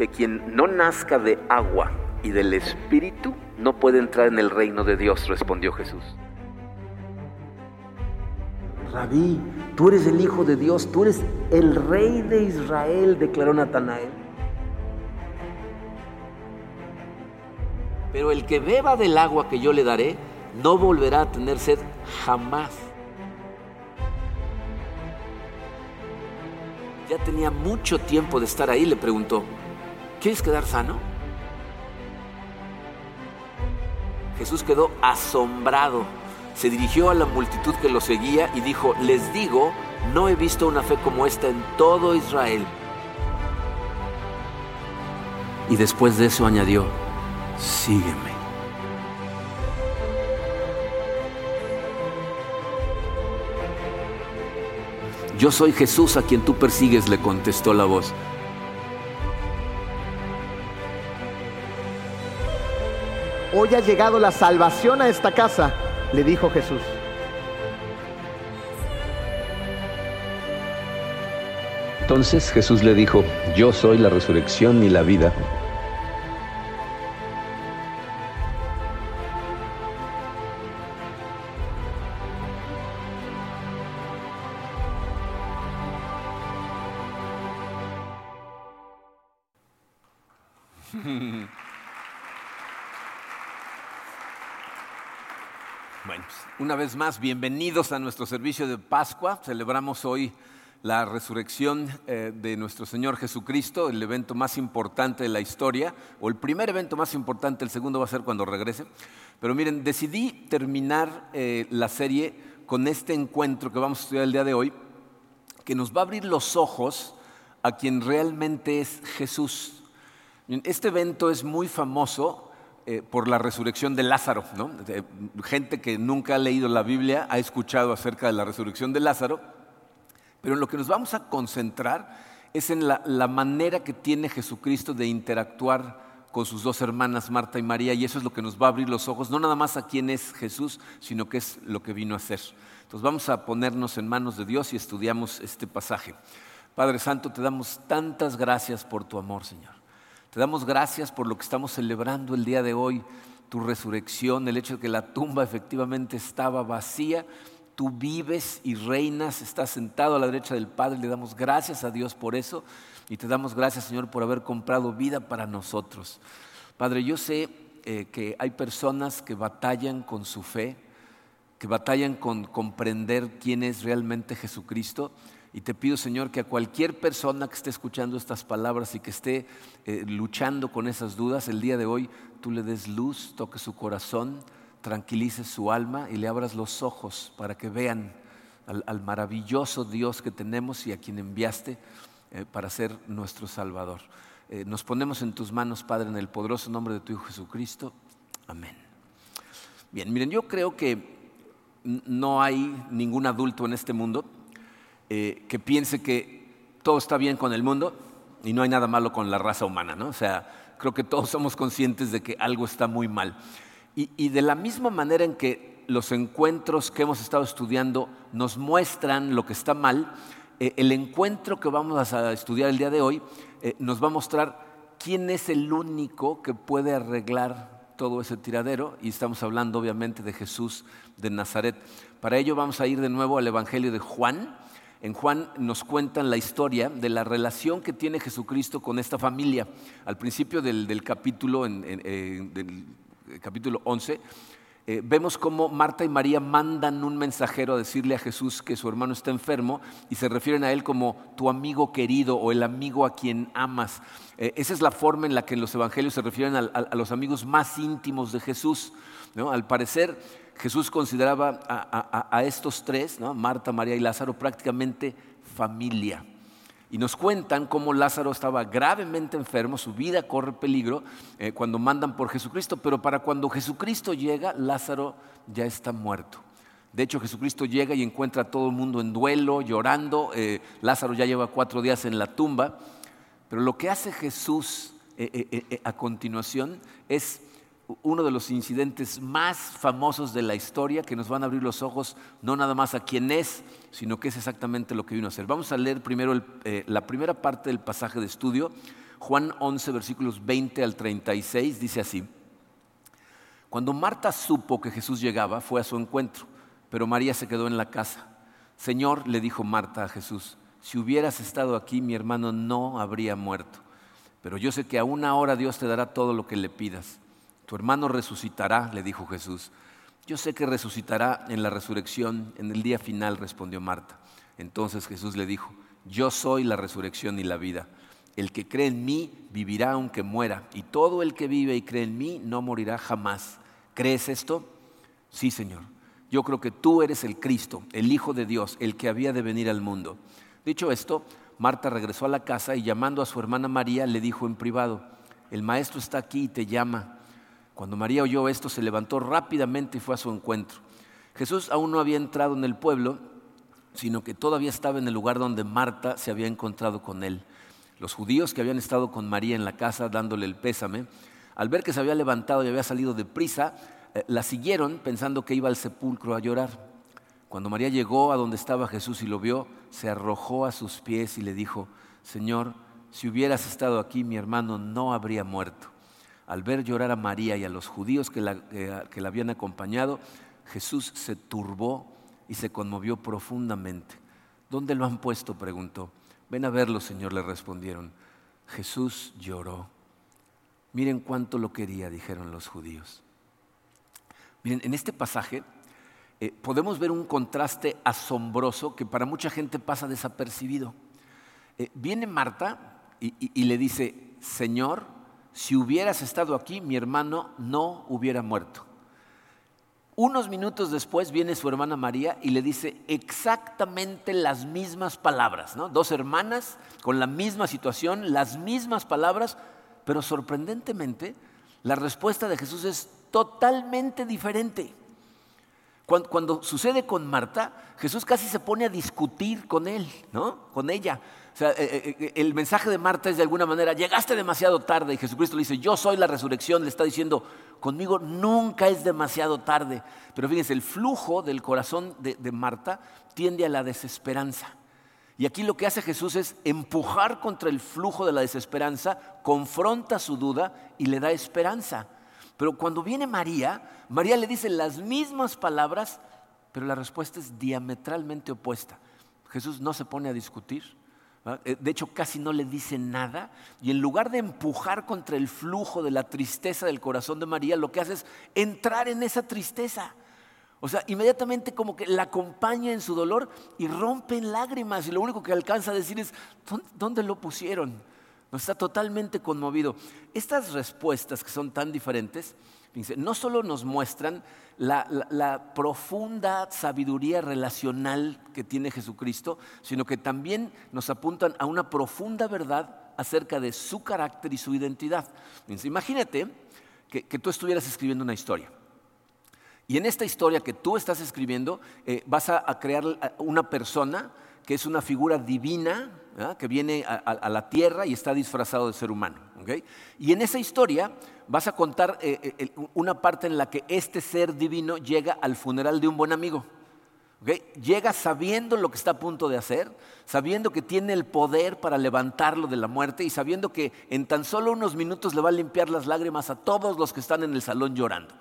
que quien no nazca de agua y del Espíritu no puede entrar en el reino de Dios, respondió Jesús. Rabí, tú eres el Hijo de Dios, tú eres el Rey de Israel, declaró Natanael. Pero el que beba del agua que yo le daré, no volverá a tener sed jamás. Ya tenía mucho tiempo de estar ahí, le preguntó. ¿Quieres quedar sano? Jesús quedó asombrado. Se dirigió a la multitud que lo seguía y dijo, les digo, no he visto una fe como esta en todo Israel. Y después de eso añadió, sígueme. Yo soy Jesús a quien tú persigues, le contestó la voz. Hoy ha llegado la salvación a esta casa, le dijo Jesús. Entonces Jesús le dijo, yo soy la resurrección y la vida. Vez más, bienvenidos a nuestro servicio de Pascua. Celebramos hoy la resurrección eh, de nuestro Señor Jesucristo, el evento más importante de la historia, o el primer evento más importante, el segundo va a ser cuando regrese. Pero miren, decidí terminar eh, la serie con este encuentro que vamos a estudiar el día de hoy, que nos va a abrir los ojos a quien realmente es Jesús. Este evento es muy famoso eh, por la resurrección de Lázaro. ¿no? gente que nunca ha leído la Biblia ha escuchado acerca de la resurrección de Lázaro, pero en lo que nos vamos a concentrar es en la, la manera que tiene Jesucristo de interactuar con sus dos hermanas, Marta y María, y eso es lo que nos va a abrir los ojos, no nada más a quién es Jesús, sino qué es lo que vino a hacer. Entonces vamos a ponernos en manos de Dios y estudiamos este pasaje. Padre Santo, te damos tantas gracias por tu amor, Señor. Te damos gracias por lo que estamos celebrando el día de hoy, tu resurrección, el hecho de que la tumba efectivamente estaba vacía. Tú vives y reinas, estás sentado a la derecha del Padre. Le damos gracias a Dios por eso y te damos gracias, Señor, por haber comprado vida para nosotros. Padre, yo sé eh, que hay personas que batallan con su fe, que batallan con comprender quién es realmente Jesucristo. Y te pido, Señor, que a cualquier persona que esté escuchando estas palabras y que esté eh, luchando con esas dudas, el día de hoy tú le des luz, toques su corazón, tranquilices su alma y le abras los ojos para que vean al, maravilloso Dios que tenemos y a quien enviaste eh, para ser nuestro Salvador. Eh, nos ponemos en tus manos, Padre, en el poderoso nombre de tu Hijo Jesucristo. Amén. Bien, miren, yo creo que no hay ningún adulto en este mundo eh, que piense que todo está bien con el mundo y no hay nada malo con la raza humana, ¿no? O sea, creo que todos somos conscientes de que algo está muy mal. Y, de la misma manera en que los encuentros que hemos estado estudiando nos muestran lo que está mal, eh, el encuentro que vamos a estudiar el día de hoy eh, nos va a mostrar quién es el único que puede arreglar todo ese tiradero y estamos hablando obviamente de Jesús de Nazaret. Para ello vamos a ir de nuevo al Evangelio de Juan en Juan nos cuentan la historia de la relación que tiene Jesucristo con esta familia. Al principio del, capítulo, del capítulo 11, eh, vemos cómo Marta y María mandan un mensajero a decirle a Jesús que su hermano está enfermo y se refieren a él como tu amigo querido o el amigo a quien amas. Eh, esa es la forma en la que en los evangelios se refieren a, los amigos más íntimos de Jesús. Al parecer, Jesús consideraba a, estos tres, Marta, María y Lázaro, prácticamente familia. Y nos cuentan cómo Lázaro estaba gravemente enfermo, su vida corre peligro eh, cuando mandan por Jesucristo, pero para cuando Jesucristo llega, Lázaro ya está muerto. De hecho, Jesucristo llega y encuentra a todo el mundo en duelo, llorando. Eh, Lázaro ya lleva cuatro días en la tumba. Pero lo que hace Jesús eh, a continuación es uno de los incidentes más famosos de la historia que nos van a abrir los ojos no nada más a quién es, sino qué es exactamente lo que vino a hacer. Vamos a leer primero eh, la primera parte del pasaje de estudio, Juan 11, versículos 20 al 36, dice así. Cuando Marta supo que Jesús llegaba, fue a su encuentro, pero María se quedó en la casa. Señor, le dijo Marta a Jesús, si hubieras estado aquí, mi hermano no habría muerto. Pero yo sé que a una hora Dios te dará todo lo que le pidas. Tu hermano resucitará, le dijo Jesús. Yo sé que resucitará en la resurrección, en el día final, respondió Marta. Entonces Jesús le dijo, yo soy la resurrección y la vida. El que cree en mí vivirá aunque muera, y todo el que vive y cree en mí no morirá jamás. ¿Crees esto? Sí, Señor. Yo creo que tú eres el Cristo, el Hijo de Dios, el que había de venir al mundo. Dicho esto, Marta regresó a la casa y llamando a su hermana María le dijo en privado, el maestro está aquí y te llama. Cuando María oyó esto, se levantó rápidamente y fue a su encuentro. Jesús aún no había entrado en el pueblo, sino que todavía estaba en el lugar donde Marta se había encontrado con él. Los judíos que habían estado con María en la casa dándole el pésame, al ver que se había levantado y había salido de prisa, eh, la siguieron pensando que iba al sepulcro a llorar. Cuando María llegó a donde estaba Jesús y lo vio, se arrojó a sus pies y le dijo, Señor, si hubieras estado aquí, mi hermano no habría muerto. Al ver llorar a María y a los judíos que la, que la habían acompañado, Jesús se turbó y se conmovió profundamente. ¿Dónde lo han puesto? preguntó. Ven a verlo, Señor, le respondieron. Jesús lloró. Miren cuánto lo quería, dijeron los judíos. Miren, en este pasaje eh, podemos ver un contraste asombroso que para mucha gente pasa desapercibido. Eh, viene Marta y le dice, Señor, si hubieras estado aquí, mi hermano no hubiera muerto. Unos minutos después viene su hermana María y le dice exactamente las mismas palabras, ¿no? Dos hermanas con la misma situación, las mismas palabras, pero sorprendentemente la respuesta de Jesús es totalmente diferente. Cuando, sucede con Marta, Jesús casi se pone a discutir con él, ¿no? Con ella. Sea, eh, eh, eh, el mensaje de Marta es de alguna manera, llegaste demasiado tarde y Jesucristo le dice, yo soy la resurrección, le está diciendo, conmigo nunca es demasiado tarde. Pero fíjense, el flujo del corazón de, Marta tiende a la desesperanza. Y aquí lo que hace Jesús es empujar contra el flujo de la desesperanza, confronta su duda y le da esperanza. Pero cuando viene María, María le dice las mismas palabras, pero la respuesta es diametralmente opuesta. Jesús no se pone a discutir, de hecho casi no le dice nada, y en lugar de empujar contra el flujo de la tristeza del corazón de María, lo que hace es entrar en esa tristeza. O sea, inmediatamente como que la acompaña en su dolor y rompe en lágrimas, y lo único que alcanza a decir es, ¿dónde lo pusieron? está totalmente conmovido. Estas respuestas que son tan diferentes, no solo nos muestran la, profunda sabiduría relacional que tiene Jesucristo, sino que también nos apuntan a una profunda verdad acerca de su carácter y su identidad. imagínate que, tú estuvieras escribiendo una historia. Y en esta historia que tú estás escribiendo, eh, vas a crear una persona que es una figura divina que viene a, la tierra y está disfrazado de ser humano. Y en esa historia vas a contar eh, eh, una parte en la que este ser divino llega al funeral de un buen amigo. Llega sabiendo lo que está a punto de hacer, sabiendo que tiene el poder para levantarlo de la muerte y sabiendo que en tan solo unos minutos le va a limpiar las lágrimas a todos los que están en el salón llorando.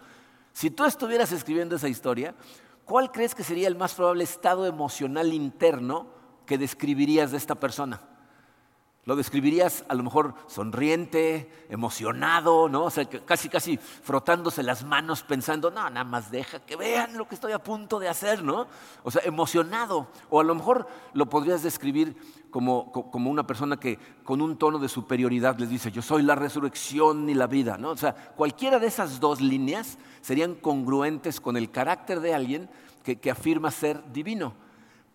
Si tú estuvieras escribiendo esa historia, ¿cuál crees que sería el más probable estado emocional interno que describirías de esta persona? Lo describirías a lo mejor sonriente, emocionado, ¿no? O sea, casi, casi frotándose las manos pensando, no, nada más deja que vean lo que estoy a punto de hacer, ¿no? O sea, emocionado. O a lo mejor lo podrías describir como, como una persona que con un tono de superioridad les dice, yo soy la resurrección y la vida, ¿no? O sea, cualquiera de esas dos líneas serían congruentes con el carácter de alguien que, que afirma ser divino.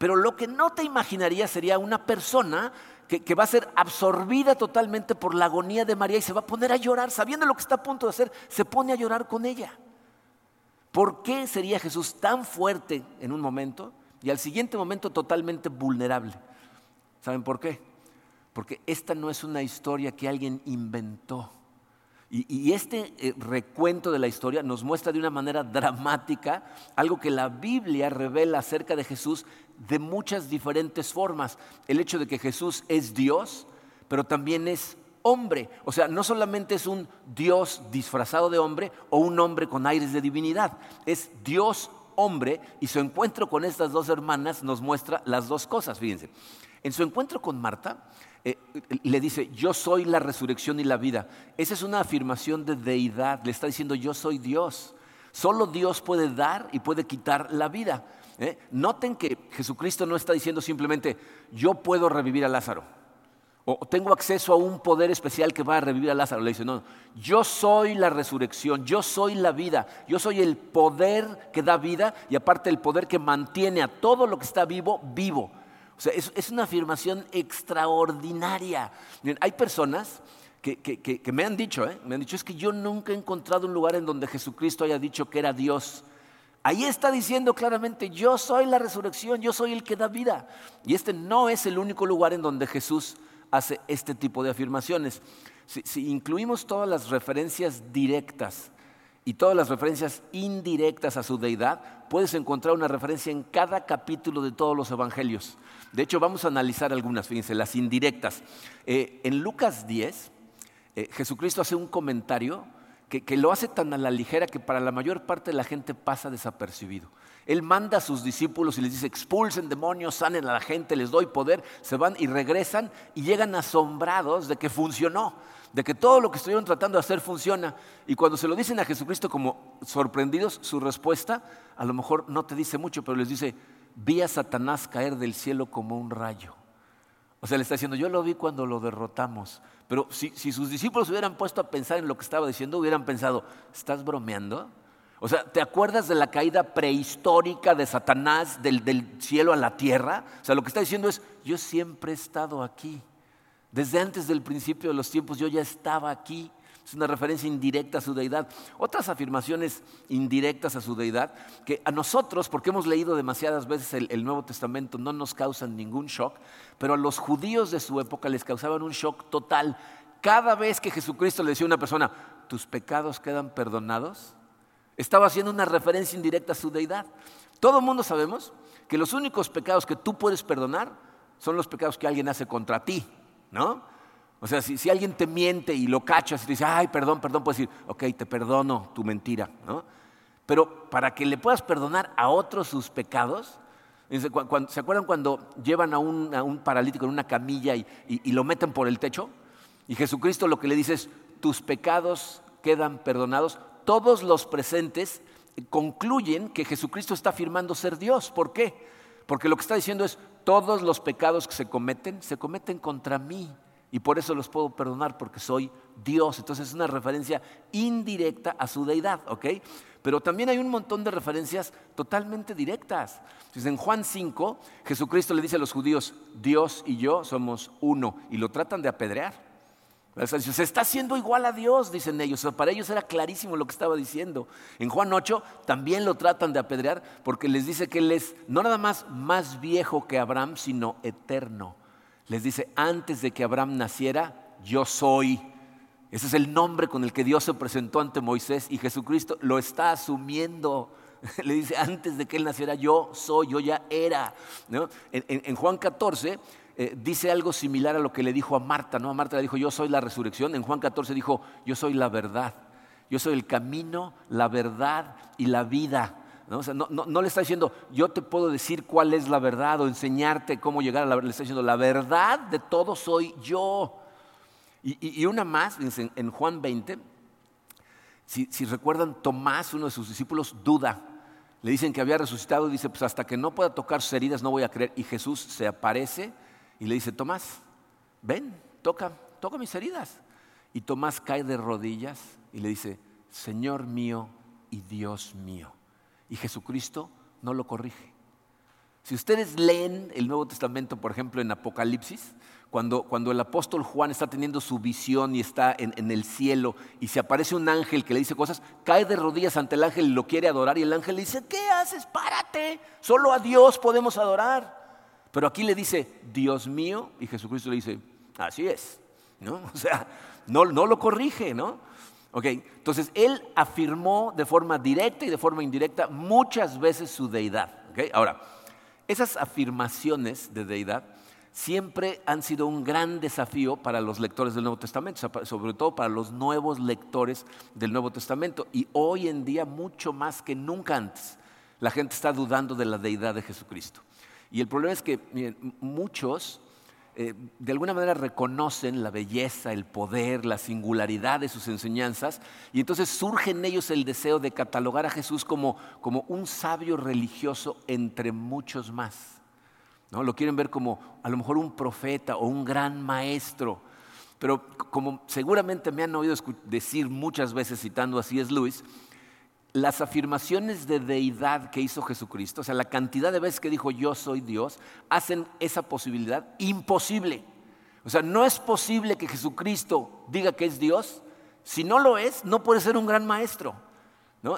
Pero lo que no te imaginarías sería una persona que, va a ser absorbida totalmente por la agonía de María y se va a poner a llorar, sabiendo lo que está a punto de hacer, se pone a llorar con ella. ¿Por qué sería Jesús tan fuerte en un momento y al siguiente momento totalmente vulnerable? ¿Saben por qué? Porque esta no es una historia que alguien inventó. Y, este eh, recuento de la historia nos muestra de una manera dramática algo que la Biblia revela acerca de Jesús de muchas diferentes formas. El hecho de que Jesús es Dios, pero también es hombre. O sea, no solamente es un Dios disfrazado de hombre o un hombre con aires de divinidad, es Dios hombre y su encuentro con estas dos hermanas nos muestra las dos cosas, fíjense. En su encuentro con Marta, eh, le dice, yo soy la resurrección y la vida. Esa es una afirmación de deidad, le está diciendo, yo soy Dios. Solo Dios puede dar y puede quitar la vida. ¿eh? Noten que Jesucristo no está diciendo simplemente, yo puedo revivir a Lázaro. O tengo acceso a un poder especial que va a revivir a Lázaro. Le dice, no, yo soy la resurrección, yo soy la vida, yo soy el poder que da vida y aparte el poder que mantiene a todo lo que está vivo vivo. O sea, es, una afirmación extraordinaria. hay personas que, me han dicho, ¿eh? me han dicho, es que yo nunca he encontrado un lugar en donde Jesucristo haya dicho que era Dios. Ahí está diciendo claramente, yo soy la resurrección, yo soy el que da vida. Y este no es el único lugar en donde Jesús hace este tipo de afirmaciones. si incluimos todas las referencias directas y todas las referencias indirectas a su deidad, puedes encontrar una referencia en cada capítulo de todos los evangelios. De hecho, vamos a analizar algunas, fíjense, las indirectas. Eh, en Lucas 10, eh, Jesucristo hace un comentario que, que, lo hace tan a la ligera que para la mayor parte de la gente pasa desapercibido. Él manda a sus discípulos y les dice, expulsen demonios, sanen a la gente, les doy poder, se van y regresan y llegan asombrados de que funcionó de que todo lo que estuvieron tratando de hacer funciona. Y cuando se lo dicen a Jesucristo como sorprendidos, su respuesta a lo mejor no te dice mucho, pero les dice, vi a Satanás caer del cielo como un rayo. O sea, le está diciendo, yo lo vi cuando lo derrotamos. Pero si, sus discípulos hubieran puesto a pensar en lo que estaba diciendo, hubieran pensado, ¿estás bromeando? O sea, ¿te acuerdas de la caída prehistórica de Satanás del, del cielo a la tierra? O sea, lo que está diciendo es, yo siempre he estado aquí. Desde antes del principio de los tiempos yo ya estaba aquí. Es una referencia indirecta a su deidad. Otras afirmaciones indirectas a su deidad que a nosotros, porque hemos leído demasiadas veces el, Nuevo Testamento, no nos causan ningún shock, pero a los judíos de su época les causaban un shock total. Cada vez que Jesucristo le decía a una persona, tus pecados quedan perdonados, estaba haciendo una referencia indirecta a su deidad. Todo el mundo sabemos que los únicos pecados que tú puedes perdonar son los pecados que alguien hace contra ti. ¿no? O sea, si, alguien te miente y lo cachas y te dice, ay, perdón, perdón, puedes decir, ok, te perdono tu mentira, ¿no? Pero para que le puedas perdonar a otros sus pecados, ¿se acuerdan cuando llevan a un, paralítico en una camilla y, y, lo meten por el techo? Y Jesucristo lo que le dice es, tus pecados quedan perdonados. Todos los presentes concluyen que Jesucristo está afirmando ser Dios. ¿Por qué? Porque lo que está diciendo es, todos los pecados que se cometen, se cometen contra mí. Y por eso los puedo perdonar, porque soy Dios. Entonces es una referencia indirecta a su deidad, ¿ok? Pero también hay un montón de referencias totalmente directas. Entonces, en Juan 5, Jesucristo le dice a los judíos, Dios y yo somos uno, y lo tratan de apedrear. Se está haciendo igual a Dios, dicen ellos. para ellos era clarísimo lo que estaba diciendo. En Juan 8 también lo tratan de apedrear porque les dice que Él es no nada más más viejo que Abraham, sino eterno. Les dice, antes de que Abraham naciera, yo soy. Ese es el nombre con el que Dios se presentó ante Moisés y Jesucristo lo está asumiendo. Le dice, antes de que Él naciera, yo soy, yo ya era. en Juan 14 eh, dice algo similar a lo que le dijo a Marta, ¿no? A Marta le dijo, yo soy la resurrección. En Juan 14 dijo, yo soy la verdad. Yo soy el camino, la verdad y la vida. ¿No? no, le está diciendo, yo te puedo decir cuál es la verdad o enseñarte cómo llegar a la verdad. Le está diciendo, la verdad de todo soy yo. Y, una más, en, Juan 20, si, si recuerdan, Tomás, uno de sus discípulos, duda. Le dicen que había resucitado y dice, pues hasta que no pueda tocar sus heridas no voy a creer. Y Jesús se aparece y le dice, Tomás, ven, toca, toca mis heridas. Y Tomás cae de rodillas y le dice, Señor mío y Dios mío. Y Jesucristo no lo corrige. Si ustedes leen el Nuevo Testamento, por ejemplo, en Apocalipsis, cuando, cuando el apóstol Juan está teniendo su visión y está en, en, el cielo y se aparece un ángel que le dice cosas, cae de rodillas ante el ángel y lo quiere adorar y el ángel le dice, ¿qué haces? Párate, solo a Dios podemos adorar. Pero aquí le dice, Dios mío, y Jesucristo le dice, así es. ¿no? O sea, no, no lo corrige, ¿no? ¿Ok? Entonces, él afirmó de forma directa y de forma indirecta muchas veces su deidad. ¿Ok? Ahora, esas afirmaciones de deidad siempre han sido un gran desafío para los lectores del Nuevo Testamento, sobre todo para los nuevos lectores del Nuevo Testamento. Y hoy en día, mucho más que nunca antes, la gente está dudando de la deidad de Jesucristo. Y el problema es que muchos eh, de alguna manera reconocen la belleza, el poder, la singularidad de sus enseñanzas y entonces surge en ellos el deseo de catalogar a Jesús como, como un sabio religioso entre muchos más. ¿no? Lo quieren ver como a lo mejor un profeta o un gran maestro. Pero como seguramente me han oído decir muchas veces citando a C.S. Lewis, las afirmaciones de deidad que hizo Jesucristo, o sea, la cantidad de veces que dijo yo soy Dios, hacen esa posibilidad imposible. O sea, no es posible que Jesucristo diga que es Dios. Si no lo es, no puede ser un gran maestro.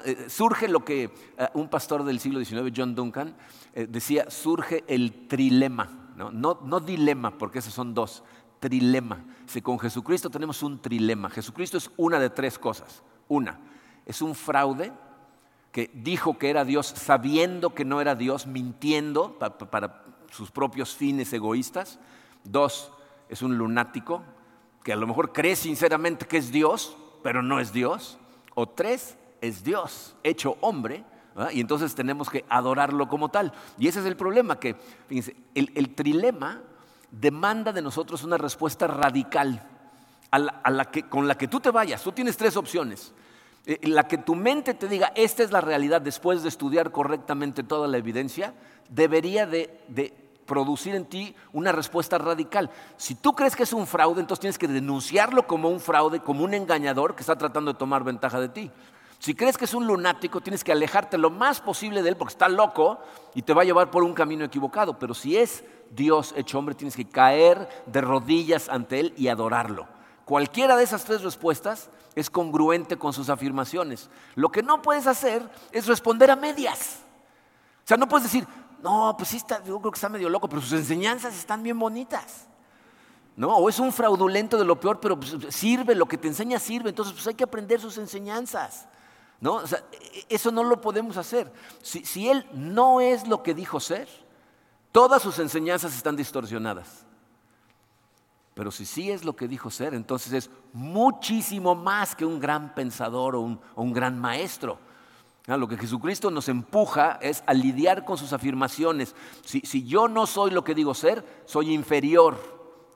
Eh, surge lo que eh, un pastor del siglo XIX, John Duncan, eh, decía, surge el trilema. ¿no? No, dilema, porque esos son dos, trilema. Si con Jesucristo tenemos un trilema. Jesucristo es una de tres cosas. Una, es un fraude que dijo que era Dios sabiendo que no era Dios, mintiendo para, sus propios fines egoístas. Dos, es un lunático que a lo mejor cree sinceramente que es Dios, pero no es Dios. O tres, es Dios hecho hombre. Y entonces tenemos que adorarlo como tal. Y ese es el problema, que el, trilema demanda de nosotros una respuesta radical con la que tú te vayas. Tú tienes tres opciones. Eh, la que tu mente te diga, esta es la realidad después de estudiar correctamente toda la evidencia, debería de, producir en ti una respuesta radical. Si tú crees que es un fraude, entonces tienes que denunciarlo como un fraude, como un engañador que está tratando de tomar ventaja de ti. Si crees que es un lunático, tienes que alejarte lo más posible de él porque está loco y te va a llevar por un camino equivocado. Pero si es Dios hecho hombre, tienes que caer de rodillas ante él y adorarlo. Cualquiera de esas tres respuestas es congruente con sus afirmaciones. Lo que no puedes hacer es responder a medias. O sea, no puedes decir, no, pues sí, está, yo creo que está medio loco, pero sus enseñanzas están bien bonitas. ¿No? O es un fraudulento de lo peor, pero pues, sirve, lo que te enseña sirve, entonces pues hay que aprender sus enseñanzas. ¿No? O sea, e, e, eso no lo podemos hacer. Si, si él no es lo que dijo ser, todas sus enseñanzas están distorsionadas. Pero si sí es lo que dijo ser, entonces es muchísimo más que un gran pensador o un, gran maestro. Ah, lo que Jesucristo nos empuja es a lidiar con sus afirmaciones. Si, si, yo no soy lo que digo ser, soy inferior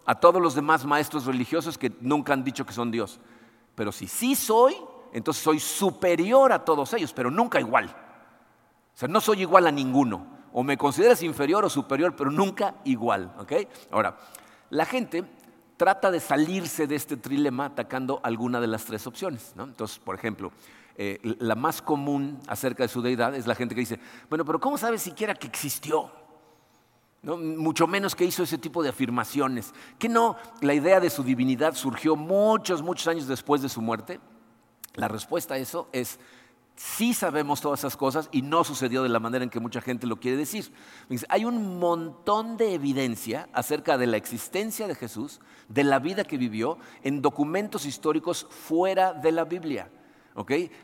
a todos los demás maestros religiosos que nunca han dicho que son Dios. Pero si sí soy, entonces soy superior a todos ellos, pero nunca igual. O sea, no soy igual a ninguno. O me consideras inferior o superior, pero nunca igual. Ahora, la gente trata de salirse de este trilema atacando alguna de las tres opciones. Entonces, por ejemplo, eh, la más común acerca de su deidad es la gente que dice, bueno, pero ¿cómo sabe siquiera que existió? Mucho menos que hizo ese tipo de afirmaciones. Que no, la idea de su divinidad surgió muchos, muchos años después de su muerte. La respuesta a eso es sí sabemos todas esas cosas y no sucedió de la manera en que mucha gente lo quiere decir. Hay un montón de evidencia acerca de la existencia de Jesús, de la vida que vivió, en documentos históricos fuera de la Biblia.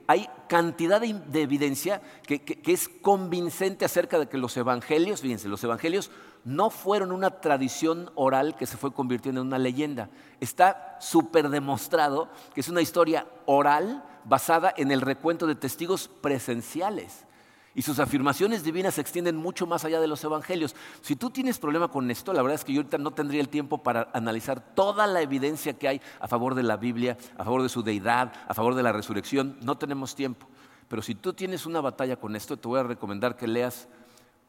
Hay cantidad de, evidencia que, que, es convincente acerca de que los evangelios, fíjense, los evangelios no fueron una tradición oral que se fue convirtiendo en una leyenda. Está súper demostrado que es una historia oral basada en el recuento de testigos presenciales. Y sus afirmaciones divinas se extienden mucho más allá de los evangelios. Si tú tienes problema con esto, la verdad es que yo ahorita no tendría el tiempo para analizar toda la evidencia que hay a favor de la Biblia, a favor de su deidad, a favor de la resurrección. No tenemos tiempo. Pero si tú tienes una batalla con esto, te voy a recomendar que leas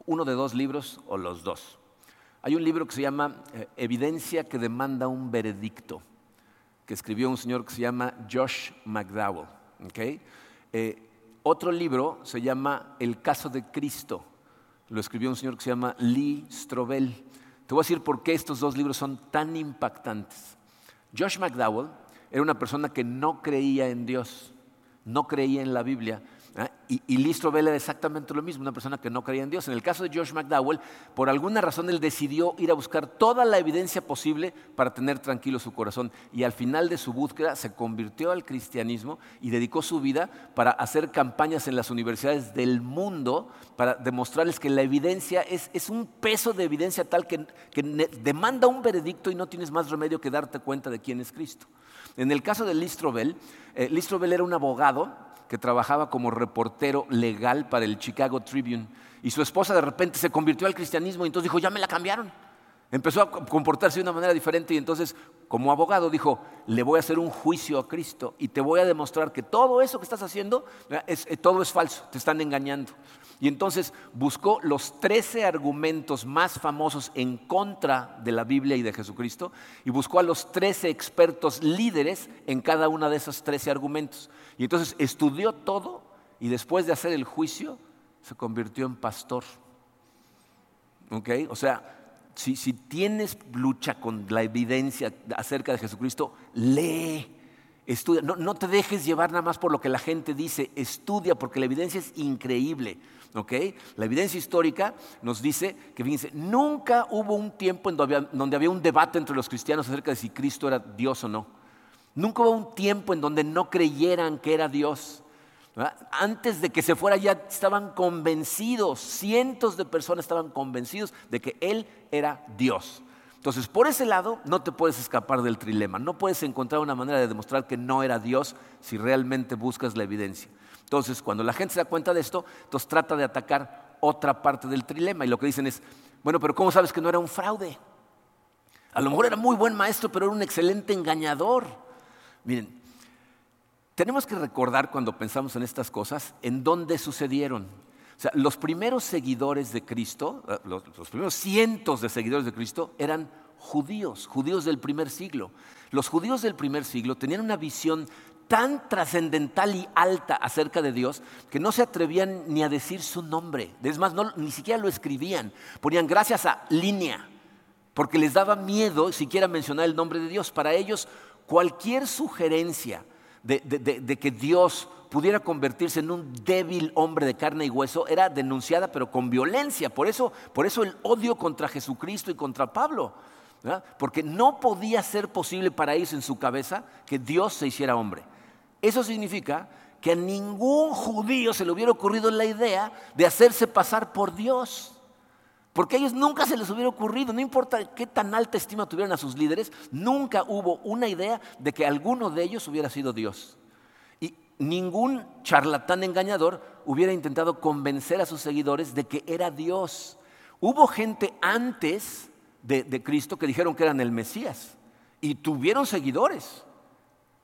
uno de dos libros o los dos. Hay un libro que se llama eh, Evidencia que demanda un veredicto, que escribió un señor que se llama Josh McDowell. Eh, otro libro se llama El caso de Cristo. Lo escribió un señor que se llama Lee Strobel. Te voy a decir por qué estos dos libros son tan impactantes. Josh McDowell era una persona que no creía en Dios, no creía en la Biblia. Y, y Lee Strobel era exactamente lo mismo, una persona que no creía en Dios. En el caso de George McDowell, por alguna razón él decidió ir a buscar toda la evidencia posible para tener tranquilo su corazón. Y al final de su búsqueda se convirtió al cristianismo y dedicó su vida para hacer campañas en las universidades del mundo para demostrarles que la evidencia es, un peso de evidencia tal que, que demanda un veredicto y no tienes más remedio que darte cuenta de quién es Cristo. En el caso de Lee Strobel, eh, Lee Strobel era un abogado que trabajaba como reportero legal para el Chicago Tribune. Y su esposa de repente se convirtió al cristianismo y entonces dijo, ya me la cambiaron. Empezó a comportarse de una manera diferente y entonces como abogado dijo, le voy a hacer un juicio a Cristo y te voy a demostrar que todo eso que estás haciendo, es, eh, todo es falso, te están engañando. Y entonces buscó los 13 argumentos más famosos en contra de la Biblia y de Jesucristo y buscó a los 13 expertos líderes en cada uno de esos 13 argumentos. Y entonces estudió todo y después de hacer el juicio se convirtió en pastor. ¿Ok? O sea, si, si, tienes lucha con la evidencia acerca de Jesucristo, lee, estudia. No, no, te dejes llevar nada más por lo que la gente dice, estudia, porque la evidencia es increíble. ¿Ok? La evidencia histórica nos dice que, fíjense, nunca hubo un tiempo en donde había, un debate entre los cristianos acerca de si Cristo era Dios o no. Nunca hubo un tiempo en donde no creyeran que era Dios. Antes de que se fuera ya estaban convencidos, cientos de personas estaban convencidos de que Él era Dios. Entonces, por ese lado, no te puedes escapar del trilema. No puedes encontrar una manera de demostrar que no era Dios si realmente buscas la evidencia. Entonces, cuando la gente se da cuenta de esto, entonces trata de atacar otra parte del trilema. Y lo que dicen es, bueno, pero ¿cómo sabes que no era un fraude? A lo mejor era muy buen maestro, pero era un excelente engañador. Miren, tenemos que recordar cuando pensamos en estas cosas en dónde sucedieron. O sea, los primeros seguidores de Cristo, eh, los, primeros cientos de seguidores de Cristo eran judíos, judíos del primer siglo. Los judíos del primer siglo tenían una visión tan trascendental y alta acerca de Dios que no se atrevían ni a decir su nombre. Es más, ni siquiera lo escribían. Ponían gracias a línea, porque les daba miedo siquiera mencionar el nombre de Dios. Para ellos cualquier sugerencia de, que Dios pudiera convertirse en un débil hombre de carne y hueso era denunciada, pero con violencia. Por eso, por eso el odio contra Jesucristo y contra Pablo. Porque no podía ser posible para ellos en su cabeza que Dios se hiciera hombre. Eso significa que a ningún judío se le hubiera ocurrido la idea de hacerse pasar por Dios. Porque a ellos nunca se les hubiera ocurrido, no importa qué tan alta estima tuvieran a sus líderes, nunca hubo una idea de que alguno de ellos hubiera sido Dios. Y ningún charlatán engañador hubiera intentado convencer a sus seguidores de que era Dios. Hubo gente antes de, de Cristo que dijeron que eran el Mesías y tuvieron seguidores.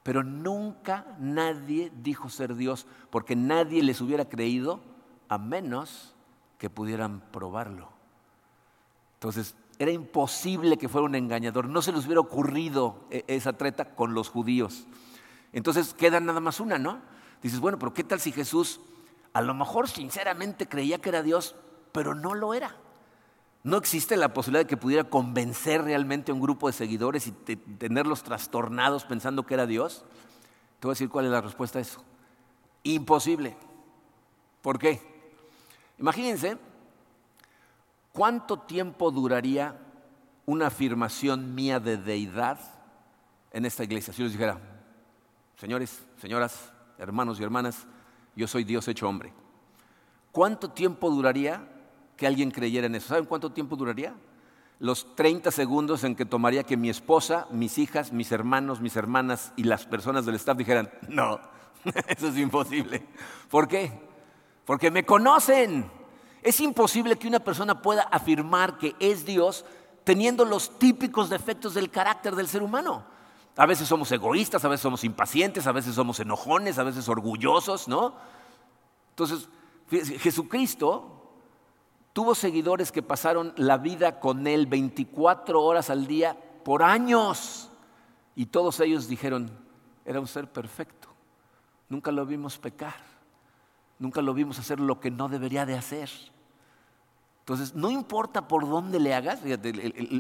Pero nunca nadie dijo ser Dios porque nadie les hubiera creído a menos que pudieran probarlo. Entonces, era imposible que fuera un engañador. No se les hubiera ocurrido e-, esa treta con los judíos. Entonces queda nada más una, ¿no? Dices, bueno, pero ¿qué tal si Jesús a lo mejor sinceramente creía que era Dios, pero no lo era? ¿No existe la posibilidad de que pudiera convencer realmente a un grupo de seguidores y tenerlos trastornados pensando que era Dios? Te voy a decir cuál es la respuesta a eso. Imposible. ¿Por qué? Imagínense ¿Cuánto tiempo duraría una afirmación mía de deidad en esta iglesia? Si yo les dijera, señores, señoras, hermanos y hermanas, yo soy Dios hecho hombre. ¿Cuánto tiempo duraría que alguien creyera en eso? ¿Saben cuánto tiempo duraría? Los 30 segundos en que tomaría que mi esposa, mis hijas, mis hermanos, mis hermanas y las personas del staff dijeran, no, eso es imposible. ¿Por qué? Porque me conocen. Es imposible que una persona pueda afirmar que es Dios teniendo los típicos defectos del carácter del ser humano. A veces somos egoístas, a veces somos impacientes, a veces somos enojones, a veces orgullosos, ¿no? Entonces, Jesucristo tuvo seguidores que pasaron la vida con Él 24 horas al día por años. Y todos ellos dijeron, era un ser perfecto. Nunca lo vimos pecar. Nunca lo vimos hacer lo que no debería de hacer. Entonces, no importa por dónde le hagas,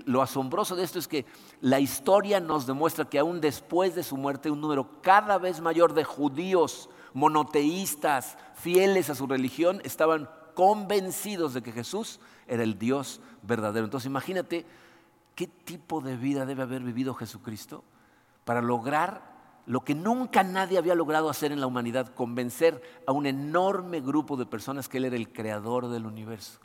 lo asombroso de esto es que la historia nos demuestra que aún después de su muerte un número cada vez mayor de judíos monoteístas, fieles a su religión, estaban convencidos de que Jesús era el Dios verdadero. Entonces imagínate qué tipo de vida debe haber vivido Jesucristo para lograr lo que nunca nadie había logrado hacer en la humanidad, convencer a un enorme grupo de personas que Él era el creador del universo.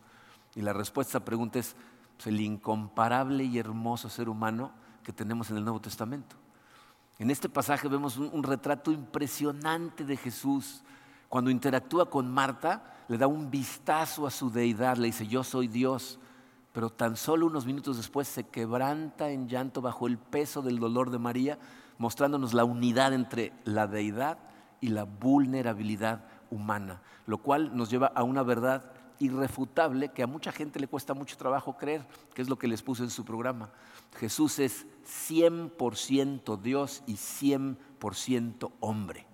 Y la respuesta a esa pregunta es pues, el incomparable y hermoso ser humano que tenemos en el Nuevo Testamento. En este pasaje vemos un, un retrato impresionante de Jesús. Cuando interactúa con Marta, le da un vistazo a su deidad, le dice, yo soy Dios, pero tan solo unos minutos después se quebranta en llanto bajo el peso del dolor de María, mostrándonos la unidad entre la deidad y la vulnerabilidad humana, lo cual nos lleva a una verdad irrefutable que a mucha gente le cuesta mucho trabajo creer, que es lo que les puse en su programa. Jesús es 100% Dios y 100% hombre.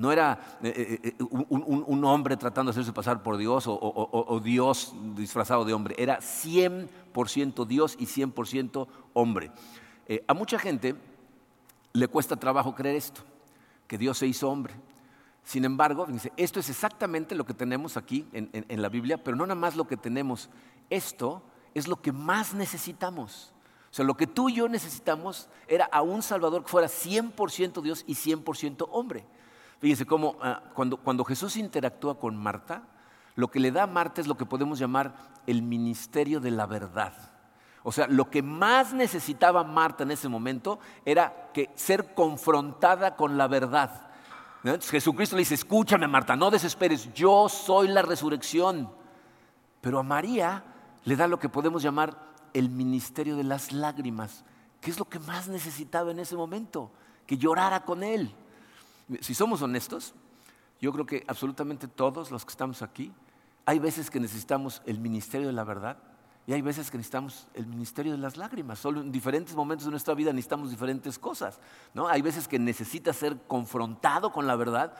No era eh, eh, eh, un, hombre tratando de hacerse pasar por Dios o, Dios disfrazado de hombre. Era 100% Dios y 100% hombre. a mucha gente le cuesta trabajo creer esto, que Dios se hizo hombre. Sin embargo, esto es exactamente lo que tenemos aquí en, la Biblia, pero no nada más lo que tenemos. Esto es lo que más necesitamos. O sea, lo que tú y yo necesitamos era a un Salvador que fuera 100% Dios y 100% hombre. Fíjense cómo ah, cuando, Jesús interactúa con Marta, lo que le da a Marta es lo que podemos llamar el ministerio de la verdad. O sea, lo que más necesitaba Marta en ese momento era que ser confrontada con la verdad. Jesucristo le dice, escúchame Marta, no desesperes, yo soy la resurrección. Pero a María le da lo que podemos llamar el ministerio de las lágrimas, que es lo que más necesitaba en ese momento, que llorara con él. Si somos honestos, yo creo que absolutamente todos los que estamos aquí, hay veces que necesitamos el ministerio de la verdad y hay veces que necesitamos el ministerio de las lágrimas. Solo en diferentes momentos de nuestra vida necesitamos diferentes cosas. ¿no? Hay veces que necesitas ser confrontado con la verdad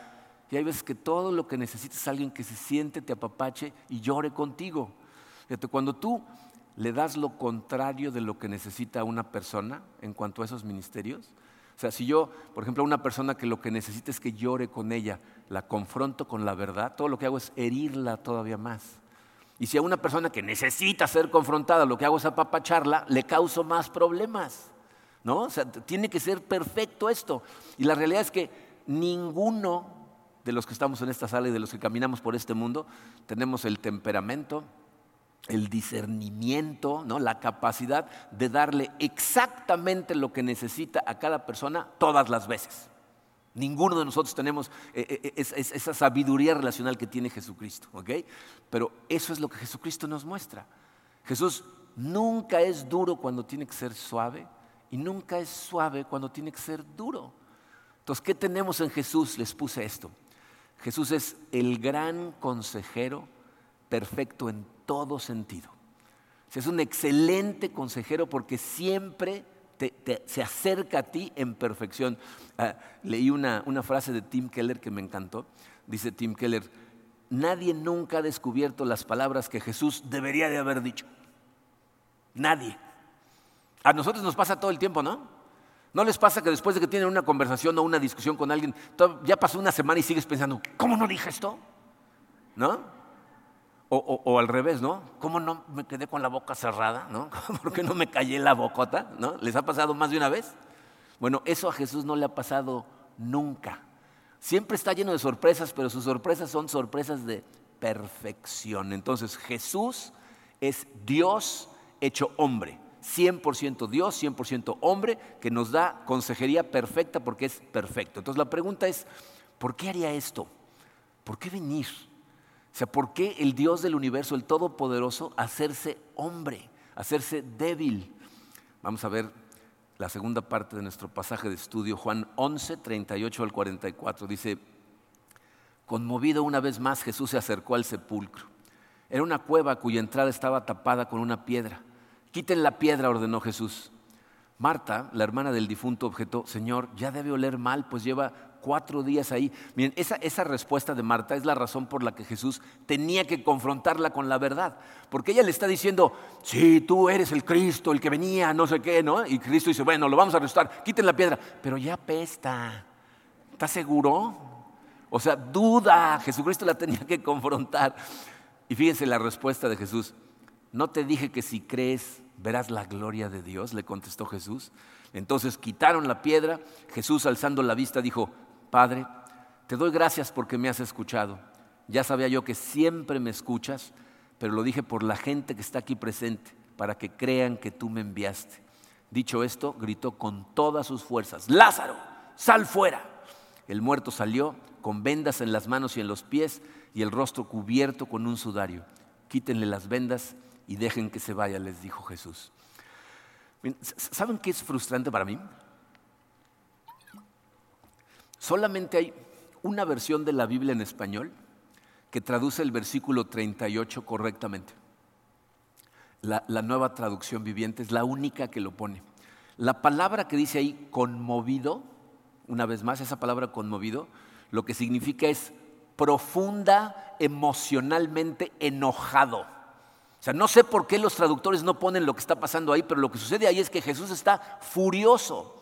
y hay veces que todo lo que necesitas es alguien que se siente, te apapache y llore contigo. Fíjate, cuando tú le das lo contrario de lo que necesita una persona en cuanto a esos ministerios, o sea, si yo, por ejemplo, a una persona que lo que necesita es que llore con ella, la confronto con la verdad, todo lo que hago es herirla todavía más. Y si a una persona que necesita ser confrontada, lo que hago es apapacharla, le causo más problemas. ¿No? O sea, tiene que ser perfecto esto. Y la realidad es que ninguno de los que estamos en esta sala y de los que caminamos por este mundo tenemos el temperamento, el discernimiento, ¿no? la capacidad de darle exactamente lo que necesita a cada persona todas las veces. Ninguno de nosotros tenemos eh, eh, eh, esa sabiduría relacional que tiene Jesucristo, ¿ok? Pero eso es lo que Jesucristo nos muestra. Jesús nunca es duro cuando tiene que ser suave y nunca es suave cuando tiene que ser duro. Entonces, ¿qué tenemos en Jesús? Les puse esto. Jesús es el gran consejero perfecto en todo sentido. Es un excelente consejero porque siempre se acerca a ti en perfección. Ah, leí una, una frase de Tim Keller que me encantó. Dice Tim Keller, nadie nunca ha descubierto las palabras que Jesús debería de haber dicho. Nadie. A nosotros nos pasa todo el tiempo, ¿no? ¿No les pasa que después de que tienen una conversación o una discusión con alguien, ya pasó una semana y sigues pensando, ¿cómo no dije esto? ¿No? O, al revés, ¿no? ¿Cómo no me quedé con la boca cerrada? ¿no? ¿Por qué no me callé la bocota? ¿no? ¿Les ha pasado más de una vez? Bueno, eso a Jesús no le ha pasado nunca. Siempre está lleno de sorpresas, pero sus sorpresas son sorpresas de perfección. Entonces Jesús es Dios hecho hombre. 100% Dios, 100% hombre, que nos da consejería perfecta porque es perfecto. Entonces la pregunta es, ¿por qué haría esto? ¿Por qué venir? O sea, ¿por qué el Dios del universo, el Todopoderoso, hacerse hombre, hacerse débil? Vamos a ver la segunda parte de nuestro pasaje de estudio, Juan 11, 38 al 44. Dice, conmovido una vez más, Jesús se acercó al sepulcro. Era una cueva cuya entrada estaba tapada con una piedra. Quiten la piedra, ordenó Jesús. Marta, la hermana del difunto, objetó, Señor, ya debe oler mal, pues lleva cuatro días ahí. Miren, esa, esa, respuesta de Marta es la razón por la que Jesús tenía que confrontarla con la verdad. Porque ella le está diciendo, sí, tú eres el Cristo, el que venía, no sé qué, ¿no? Y Cristo dice, bueno, lo vamos a arrestar, quiten la piedra, pero ya pesta. ¿Estás seguro? O sea, duda. Jesucristo la tenía que confrontar. Y fíjense la respuesta de Jesús. ¿No te dije que si crees verás la gloria de Dios? Le contestó Jesús. Entonces quitaron la piedra. Jesús alzando la vista dijo, Padre, te doy gracias porque me has escuchado. Ya sabía yo que siempre me escuchas, pero lo dije por la gente que está aquí presente, para que crean que tú me enviaste. Dicho esto, gritó con todas sus fuerzas, Lázaro, sal fuera. El muerto salió con vendas en las manos y en los pies y el rostro cubierto con un sudario. Quítenle las vendas y dejen que se vaya, les dijo Jesús. ¿Saben qué es frustrante para mí? Solamente hay una versión de la Biblia en español que traduce el versículo 38 correctamente. La, nueva traducción viviente es la única que lo pone. La palabra que dice ahí conmovido, una vez más, esa palabra conmovido, lo que significa es profunda, emocionalmente enojado. O sea, no sé por qué los traductores no ponen lo que está pasando ahí, pero lo que sucede ahí es que Jesús está furioso.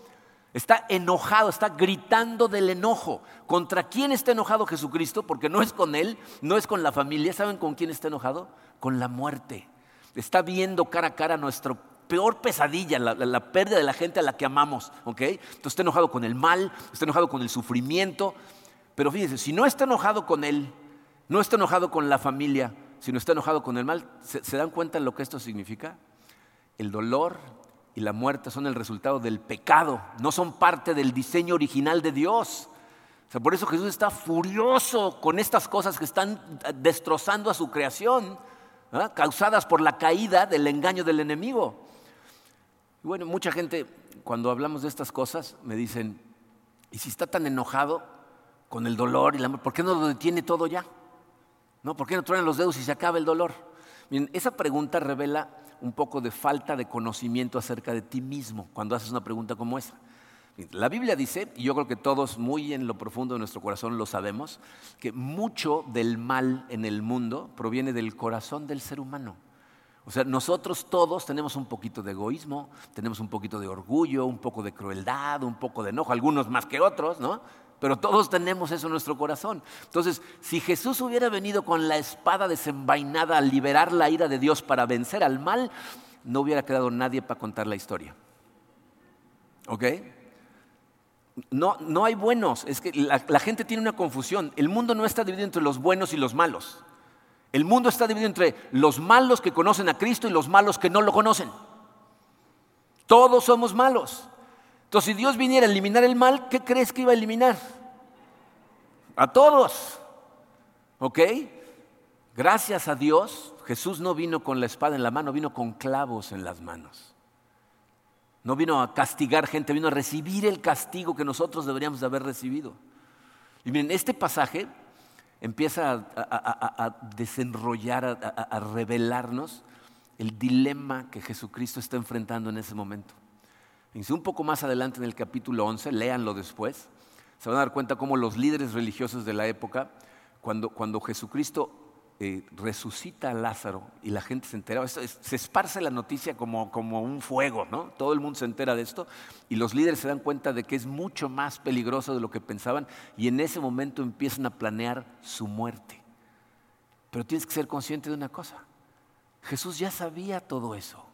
Está enojado, está gritando del enojo. ¿Contra quién está enojado Jesucristo? Porque no es con él, no es con la familia. ¿Saben con quién está enojado? Con la muerte. Está viendo cara a cara nuestra peor pesadilla, la, pérdida de la gente a la que amamos. ¿ok? Entonces está enojado con el mal, está enojado con el sufrimiento. Pero fíjense, si no está enojado con él, no está enojado con la familia, sino está enojado con el mal, ¿se, ¿se dan cuenta de lo que esto significa? El dolor, y la muerte son el resultado del pecado, no son parte del diseño original de Dios. por eso Jesús está furioso con estas cosas que están destrozando a su creación, causadas por la caída del engaño del enemigo. Y bueno, mucha gente cuando hablamos de estas cosas me dicen, ¿y si está tan enojado con el dolor y la por qué no lo detiene todo ya? ¿No? ¿Por qué no truenan los dedos y se acaba el dolor? Esa pregunta revela un poco de falta de conocimiento acerca de ti mismo cuando haces una pregunta como esa. La Biblia dice, y yo creo que todos muy en lo profundo de nuestro corazón lo sabemos, que mucho del mal en el mundo proviene del corazón del ser humano. O sea, nosotros todos tenemos un poquito de egoísmo, tenemos un poquito de orgullo, un poco de crueldad, un poco de enojo, algunos más que otros, ¿no? Pero todos tenemos eso en nuestro corazón. Entonces, si Jesús hubiera venido con la espada desenvainada a liberar la ira de Dios para vencer al mal, no hubiera quedado nadie para contar la historia. ¿Ok? No, no hay buenos. Es que la, la gente tiene una confusión. El mundo no está dividido entre los buenos y los malos. El mundo está dividido entre los malos que conocen a Cristo y los malos que no lo conocen. Todos somos malos. Entonces, si Dios viniera a eliminar el mal, ¿qué crees que iba a eliminar? A todos. ¿Ok? Gracias a Dios, Jesús no vino con la espada en la mano, vino con clavos en las manos. No vino a castigar gente, vino a recibir el castigo que nosotros deberíamos de haber recibido. Y miren, este pasaje empieza a, desenrollar, a revelarnos el dilema que Jesucristo está enfrentando en ese momento un poco más adelante en el capítulo 11, léanlo después, se van a dar cuenta cómo los líderes religiosos de la época, cuando, cuando Jesucristo eh, resucita a Lázaro y la gente se entera, se esparce la noticia como, como un fuego, ¿no? Todo el mundo se entera de esto y los líderes se dan cuenta de que es mucho más peligroso de lo que pensaban y en ese momento empiezan a planear su muerte. Pero tienes que ser consciente de una cosa, Jesús ya sabía todo eso.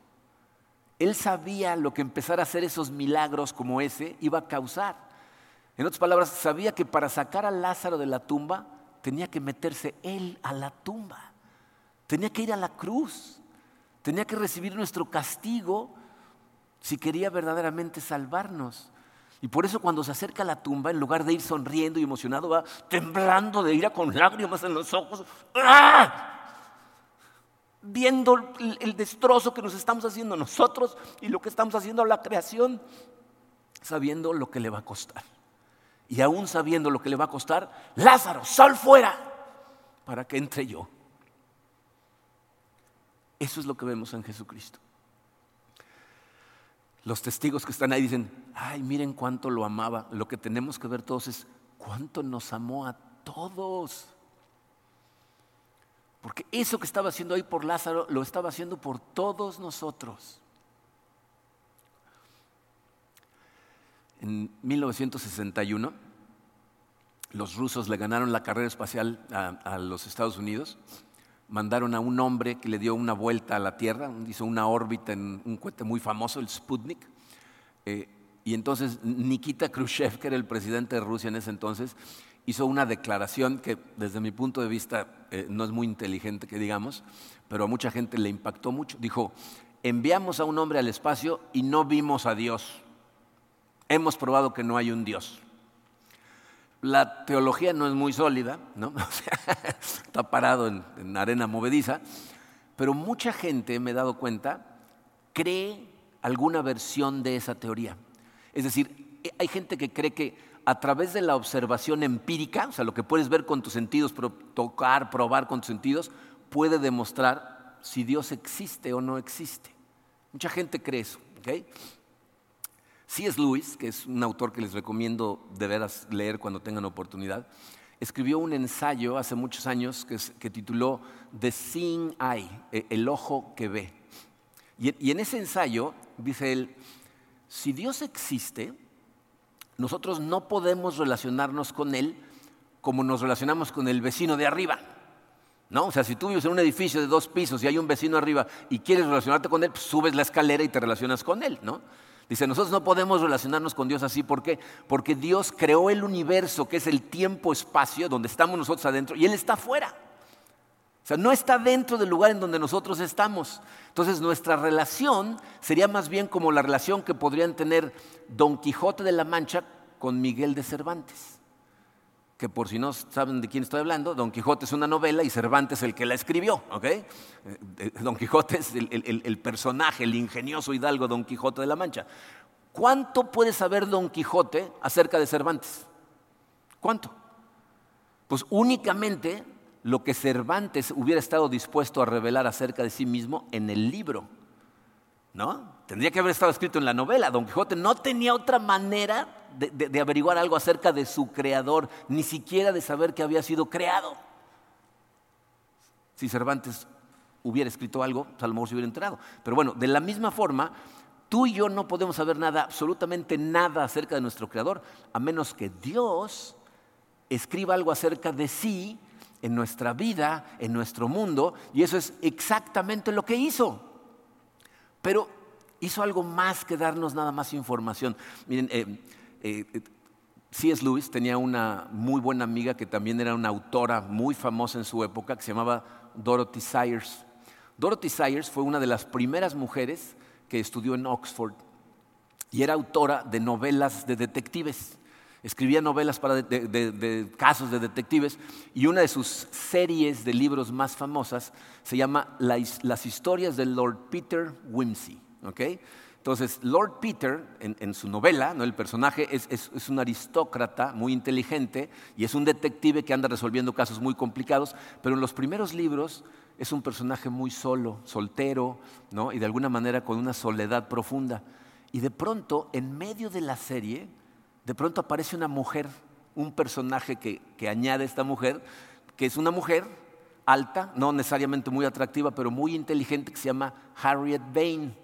Él sabía lo que empezar a hacer esos milagros como ese iba a causar. En otras palabras, sabía que para sacar a Lázaro de la tumba tenía que meterse él a la tumba. Tenía que ir a la cruz. Tenía que recibir nuestro castigo si quería verdaderamente salvarnos. Y por eso cuando se acerca a la tumba, en lugar de ir sonriendo y emocionado, va temblando de ira con lágrimas en los ojos. ¡Ah! Viendo el destrozo que nos estamos haciendo nosotros y lo que estamos haciendo a la creación, sabiendo lo que le va a costar. Y aún sabiendo lo que le va a costar, Lázaro, sal fuera para que entre yo. Eso es lo que vemos en Jesucristo. Los testigos que están ahí dicen, ay, miren cuánto lo amaba. Lo que tenemos que ver todos es cuánto nos amó a todos. Porque eso que estaba haciendo ahí por Lázaro lo estaba haciendo por todos nosotros. En 1961, los rusos le ganaron la carrera espacial a, los Estados Unidos, mandaron a un hombre que le dio una vuelta a la Tierra, hizo una órbita en un cohete muy famoso, el Sputnik. Eh, y entonces Nikita Khrushchev, que era el presidente de Rusia en ese entonces, hizo una declaración que desde mi punto de vista eh, no es muy inteligente, que digamos, pero a mucha gente le impactó mucho. Dijo, enviamos a un hombre al espacio y no vimos a Dios. Hemos probado que no hay un Dios. La teología no es muy sólida, ¿no? está parado en, en arena movediza, pero mucha gente, me he dado cuenta, cree alguna versión de esa teoría. Es decir, hay gente que cree que a través de la observación empírica, o sea, lo que puedes ver con tus sentidos, tocar, probar con tus sentidos, puede demostrar si Dios existe o no existe. Mucha gente cree eso. ¿okay? C.S. Lewis, que es un autor que les recomiendo de veras leer cuando tengan oportunidad, escribió un ensayo hace muchos años que, tituló The Seeing Eye, e, el ojo que ve. y en ese ensayo dice él, si Dios existe, nosotros no podemos relacionarnos con Él como nos relacionamos con el vecino de arriba. ¿No? O sea, si tú vives en un edificio de dos pisos y hay un vecino arriba y quieres relacionarte con él, pues subes la escalera y te relacionas con él, ¿no? Dice, nosotros no podemos relacionarnos con Dios así, ¿por qué? Porque Dios creó el universo, que es el tiempo-espacio, donde estamos nosotros adentro, y Él está afuera. O sea, no está dentro del lugar en donde nosotros estamos. Entonces nuestra relación sería más bien como la relación que podrían tener Don Quijote de la Mancha con Miguel de Cervantes. Que por si no saben de quién estoy hablando, Don Quijote es una novela y Cervantes el que la escribió. Eh, eh, Don Quijote es el personaje, el ingenioso hidalgo Don Quijote de la Mancha. ¿Cuánto puede saber Don Quijote acerca de Cervantes? ¿Cuánto? Pues únicamente lo que Cervantes hubiera estado dispuesto a revelar acerca de sí mismo en el libro. ¿No? Tendría que haber estado escrito en la novela. Don Quijote no tenía otra manera de, averiguar algo acerca de su creador, ni siquiera de saber que había sido creado. Si Cervantes hubiera escrito algo, pues a lo mejor se hubiera enterado. Pero bueno, de la misma forma, tú y yo no podemos saber nada, absolutamente nada acerca de nuestro creador, a menos que Dios escriba algo acerca de sí en nuestra vida, en nuestro mundo, y eso es exactamente lo que hizo. Pero hizo algo más que darnos nada más información. Miren, eh, eh, C.S. Lewis tenía una muy buena amiga que también era una autora muy famosa en su época, que se llamaba Dorothy Sayers. Dorothy Sayers fue una de las primeras mujeres que estudió en Oxford y era autora de novelas de detectives escribía novelas para de, casos de detectives y una de sus series de libros más famosas se llama Las historias de Lord Peter Wimsey. Entonces, Lord Peter, en, su novela, ¿no? el personaje es, es, un aristócrata muy inteligente y es un detective que anda resolviendo casos muy complicados, pero en los primeros libros es un personaje muy solo, soltero, ¿no? y de alguna manera con una soledad profunda. Y de pronto, en medio de la serie, de pronto aparece una mujer, un personaje que, añade esta mujer, que es una mujer alta, no necesariamente muy atractiva, pero muy inteligente, que se llama Harriet Vane.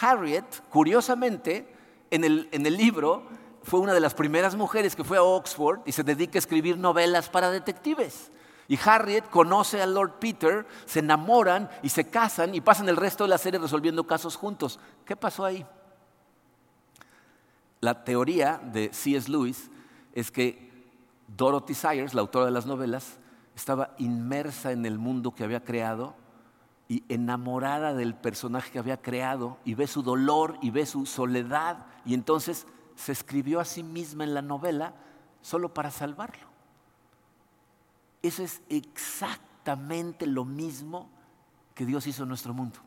Harriet, curiosamente, en el, en el libro fue una de las primeras mujeres que fue a Oxford y se dedica a escribir novelas para detectives. Y Harriet conoce a Lord Peter, se enamoran y se casan y pasan el resto de la serie resolviendo casos juntos. ¿Qué pasó ahí? La teoría de C.S. Lewis es que Dorothy Sayers, la autora de las novelas, estaba inmersa en el mundo que había creado y enamorada del personaje que había creado y ve su dolor y ve su soledad y entonces se escribió a sí misma en la novela solo para salvarlo. Eso es exactamente lo mismo que Dios hizo en nuestro mundo.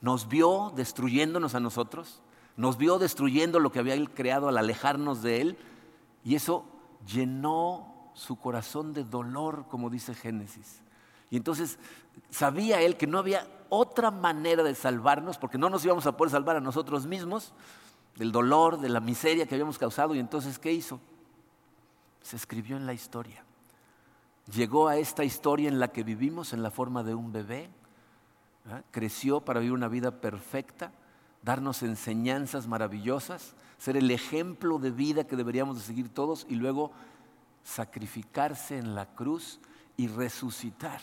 Nos vio destruyéndonos a nosotros, nos vio destruyendo lo que había él creado al alejarnos de él y eso llenó su corazón de dolor, como dice Génesis. Y entonces sabía él que no había otra manera de salvarnos, porque no nos íbamos a poder salvar a nosotros mismos del dolor, de la miseria que habíamos causado. Y entonces, ¿qué hizo? Se escribió en la historia. Llegó a esta historia en la que vivimos en la forma de un bebé, creció para vivir una vida perfecta darnos enseñanzas maravillosas, ser el ejemplo de vida que deberíamos de seguir todos y luego sacrificarse en la cruz y resucitar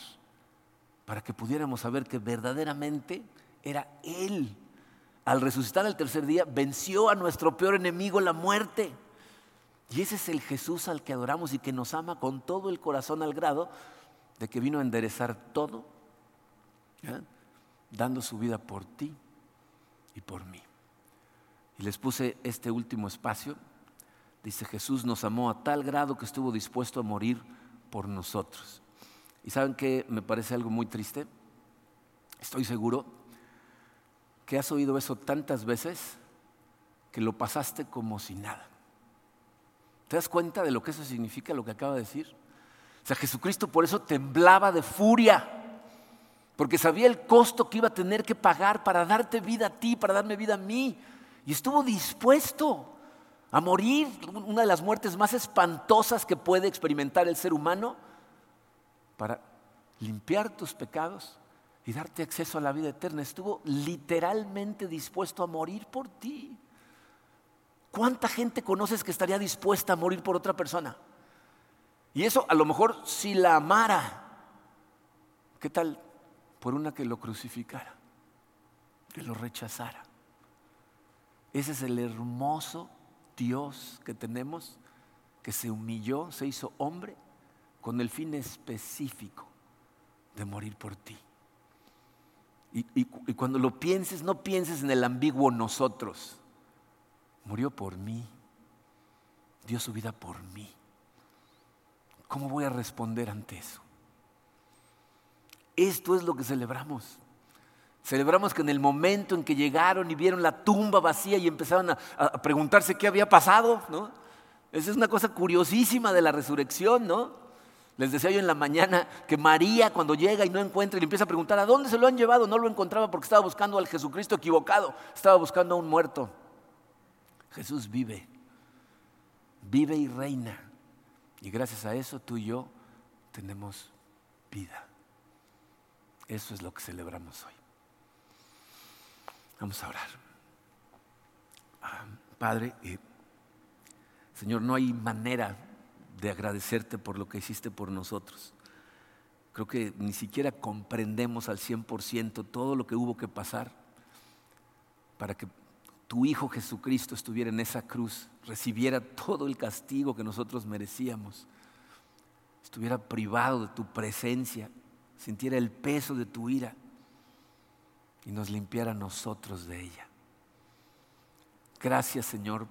para que pudiéramos saber que verdaderamente era Él. Al resucitar el tercer día, venció a nuestro peor enemigo, la muerte. Y ese es el Jesús al que adoramos y que nos ama con todo el corazón al grado de que vino a enderezar todo, dando su vida por ti y por mí. Y les puse este último espacio. Dice, Jesús nos amó a tal grado que estuvo dispuesto a morir por nosotros. ¿Y saben qué me parece algo muy triste? Estoy seguro que has oído eso tantas veces que lo pasaste como si nada. ¿Te das cuenta de lo que eso significa, lo que acaba de decir? O sea, Jesucristo por eso temblaba de furia, porque sabía el costo que iba a tener que pagar para darte vida a ti, para darme vida a mí. Y estuvo dispuesto a morir, una de las muertes más espantosas que puede experimentar el ser humano, para limpiar tus pecados y darte acceso a la vida eterna. Estuvo literalmente dispuesto a morir por ti. ¿Cuánta gente conoces que estaría dispuesta a morir por otra persona? Y eso a lo mejor si la amara, ¿qué tal por una que lo crucificara, que lo rechazara? Ese es el hermoso Dios que tenemos, que se humilló, se hizo hombre con el fin específico de morir por ti. Y, cuando lo pienses, no pienses en el ambiguo nosotros. Murió por mí, dio su vida por mí. ¿Cómo voy a responder ante eso? Esto es lo que celebramos. Celebramos que en el momento en que llegaron y vieron la tumba vacía y empezaron a, preguntarse qué había pasado, ¿no? Esa es una cosa curiosísima de la resurrección, ¿no? Les decía yo en la mañana que María cuando llega y no encuentra y le empieza a preguntar a dónde se lo han llevado, no lo encontraba porque estaba buscando al Jesucristo equivocado, estaba buscando a un muerto. Jesús vive, vive y reina. Y gracias a eso tú y yo tenemos vida. Eso es lo que celebramos hoy. Vamos a orar. Ah, Padre, eh, Señor, no hay manera de agradecerte por lo que hiciste por nosotros. Creo que ni siquiera comprendemos al 100% todo lo que hubo que pasar para que tu Hijo Jesucristo estuviera en esa cruz, recibiera todo el castigo que nosotros merecíamos, estuviera privado de tu presencia, sintiera el peso de tu ira y nos limpiara nosotros de ella. Gracias Señor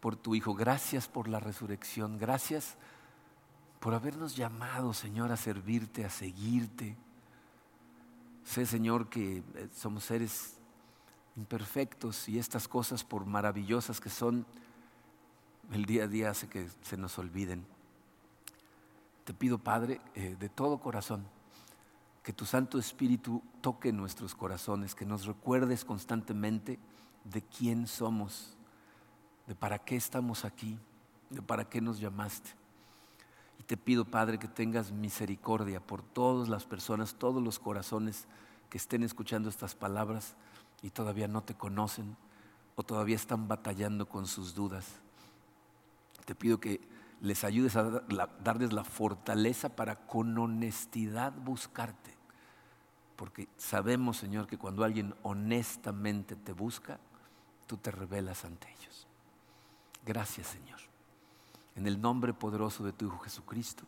por tu Hijo, gracias por la resurrección, gracias por habernos llamado, Señor, a servirte, a seguirte. Sé, Señor, que eh, somos seres imperfectos y estas cosas, por maravillosas que son, el día a día hace que se nos olviden. Te pido, Padre, eh, de todo corazón, que tu Santo Espíritu toque nuestros corazones, que nos recuerdes constantemente de quién somos de para qué estamos aquí, de para qué nos llamaste. Y te pido, Padre, que tengas misericordia por todas las personas, todos los corazones que estén escuchando estas palabras y todavía no te conocen o todavía están batallando con sus dudas. Te pido que les ayudes a darles la fortaleza para con honestidad buscarte. Porque sabemos, Señor, que cuando alguien honestamente te busca, tú te revelas ante ellos. Gracias Señor. En el nombre poderoso de tu Hijo Jesucristo.